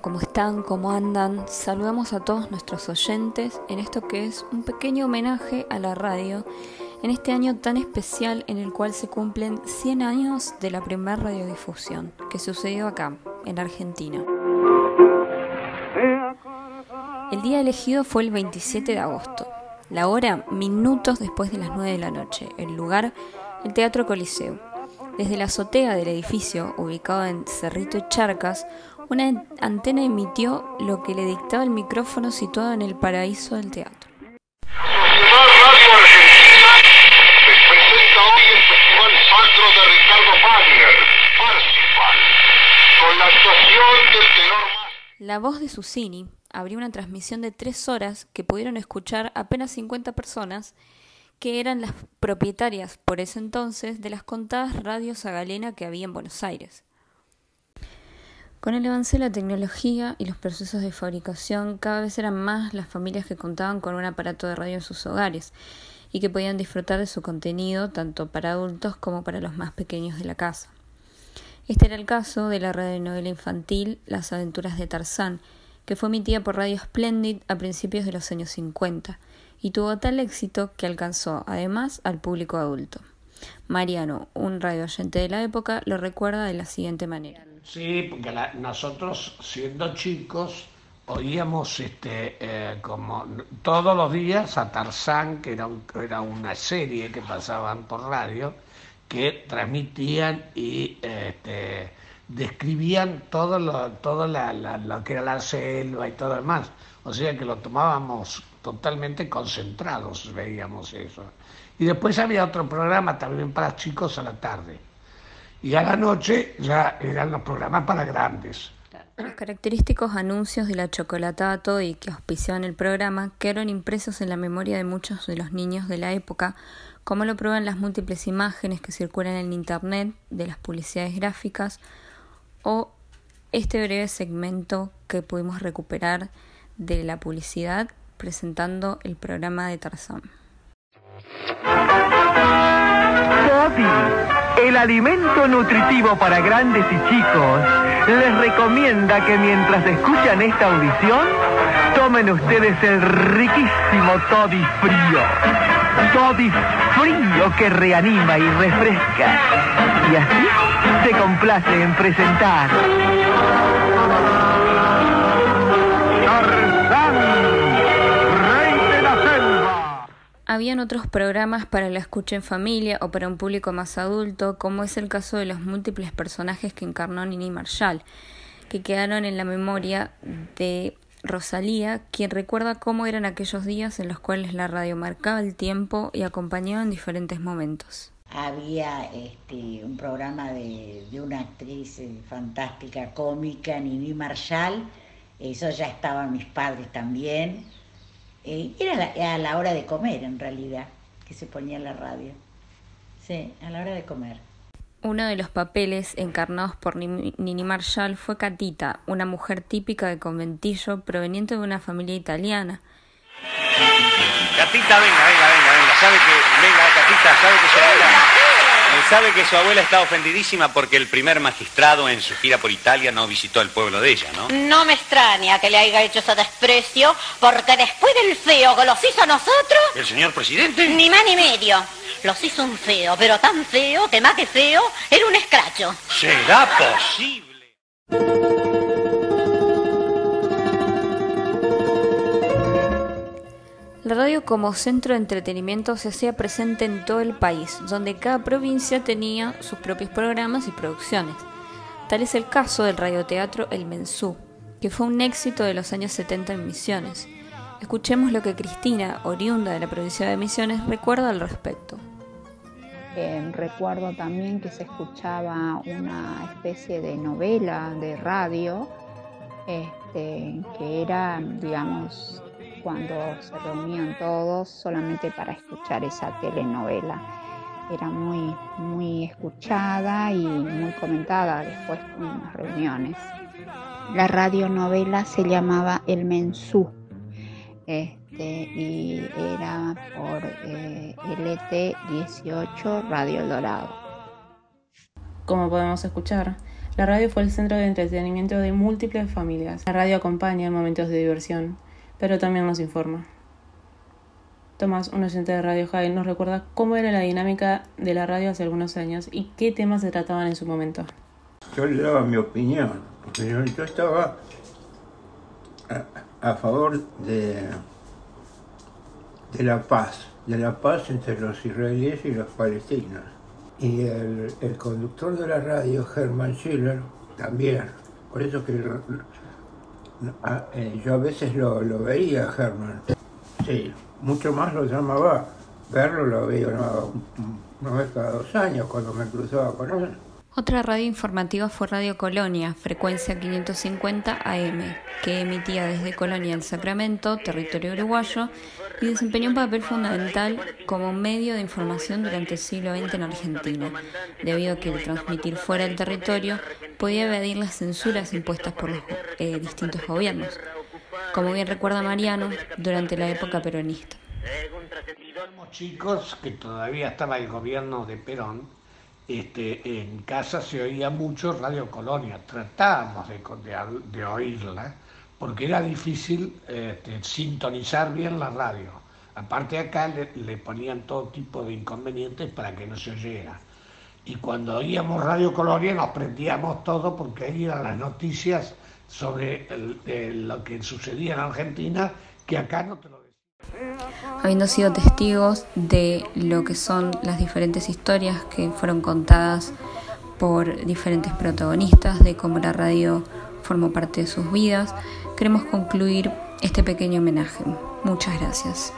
¿cómo están? ¿Cómo andan? Saludamos a todos nuestros oyentes en esto que es un pequeño homenaje a la radio en este año tan especial en el cual se cumplen 100 años de la primera radiodifusión que sucedió acá, en Argentina. El día elegido fue el 27 de agosto, la hora minutos después de las 9 de la noche, el lugar el Teatro Coliseo. Desde la azotea del edificio, ubicado en Cerrito y Charcas, una antena emitió lo que le dictaba el micrófono situado en el paraíso del teatro. La voz de Susini abrió una transmisión de tres horas que pudieron escuchar apenas 50 personas que eran las propietarias por ese entonces de las contadas radios a galena que había en Buenos Aires. Con el avance de la tecnología y los procesos de fabricación, cada vez eran más las familias que contaban con un aparato de radio en sus hogares y que podían disfrutar de su contenido tanto para adultos como para los más pequeños de la casa. Este era el caso de la radionovela infantil Las aventuras de Tarzán, que fue emitida por Radio Splendid a principios de los años 50 y tuvo tal éxito que alcanzó además al público adulto. Mariano, un radio oyente de la época, lo recuerda de la siguiente manera. Sí, porque la- nosotros siendo chicos oíamos este eh, como todos los días a Tarzán, que era, un- era una serie que pasaban por radio, que transmitían y este, describían todo lo, todo la, la- lo que era la selva y todo lo demás. O sea que lo tomábamos totalmente concentrados, veíamos eso. Y después había otro programa también para chicos a la tarde. Y a la noche ya eran los programas para grandes. Los característicos anuncios de la chocolatada Toddy que auspiciaban el programa quedaron impresos en la memoria de muchos de los niños de la época, como lo prueban las múltiples imágenes que circulan en Internet de las publicidades gráficas o este breve segmento que pudimos recuperar de la publicidad presentando el programa de Tarzán. Bobby, el alimento nutritivo para grandes y chicos, les recomienda que mientras escuchan esta audición, tomen ustedes el riquísimo Toddy frío. Toddy frío que reanima y refresca. Y así se complace en presentar. Habían otros programas para la escucha en familia o para un público más adulto, como es el caso de los múltiples personajes que encarnó Nini Marshall, que quedaron en la memoria de Rosalía, quien recuerda cómo eran aquellos días en los cuales la radio marcaba el tiempo y acompañaba en diferentes momentos. había este, un programa de, una actriz eh, fantástica, cómica, Nini Marshall, eso ya estaban mis padres también, Eh, era la- a la hora de comer en realidad, que se ponía la radio, sí, a la hora de comer. Uno de los papeles encarnados por Nini Marshall fue Catita, una mujer típica de conventillo proveniente de una familia italiana, Catita, venga, venga, venga, venga. Sabe que, venga, Catita, sabe que abuela, eh, sabe que su abuela está ofendidísima porque el primer magistrado en su gira por Italia no visitó el pueblo de ella, ¿no? No me extraña que le haya hecho ese desprecio, porque después del feo que los hizo a nosotros, ¿El señor presidente? ni más ni medio. Los hizo un feo, pero tan feo que más que feo, era un escracho. ¿Será posible? Radio como centro de entretenimiento se hacía presente en todo el país, donde cada provincia tenía sus propios programas y producciones. Tal es el caso del radioteatro El Mensú, que fue un éxito de los años 70 en Misiones. Escuchemos lo que Cristina, oriunda de la provincia de Misiones, recuerda al respecto. Eh, recuerdo también que se escuchaba una especie de novela de radio, este, que era, digamos, cuando se reunían todos solamente para escuchar esa telenovela. Era muy, muy escuchada y muy comentada después en las reuniones. La radionovela se llamaba El Mensú este, y era por eh, LT18 Radio Dorado. Como podemos escuchar, La radio fue el centro de entretenimiento de múltiples familias. La radio acompaña en momentos de diversión, pero también nos informa. Tomás, un oyente de Radio High, nos recuerda cómo era la dinámica de la radio hace algunos años y qué temas se trataban en su momento. Yo le daba mi opinión, yo, yo estaba a, a favor de, de la paz, de la paz entre los israelíes y los palestinos. Y el, el conductor de la radio, Herman Schiller, también. Por eso que a- eh, yo a veces lo, lo veía, Herman. Sí, mucho más lo llamaba. Verlo lo veía una, una vez cada dos años cuando me cruzaba con él. Otra radio informativa fue Radio Colonia, frecuencia 550 AM, que emitía desde Colonia el Sacramento, territorio uruguayo, y desempeñó un papel fundamental como medio de información durante el siglo XX en Argentina, debido a que el transmitir fuera del territorio podía evadir las censuras impuestas por los eh, distintos gobiernos, como bien recuerda Mariano, durante la época peronista. Chicos que todavía estaba el gobierno de Perón, este, en casa se oía mucho Radio Colonia, tratábamos de, de de oírla, porque era difícil este, sintonizar bien la radio. Aparte acá le, le ponían todo tipo de inconvenientes para que no se oyera. Y cuando oíamos Radio Colonia nos prendíamos todo porque ahí eran las noticias sobre el- el- lo que sucedía en Argentina, que acá no te lo. Habiendo sido testigos de lo que son las diferentes historias que fueron contadas por diferentes protagonistas, de cómo la radio formó parte de sus vidas, queremos concluir este pequeño homenaje. Muchas gracias.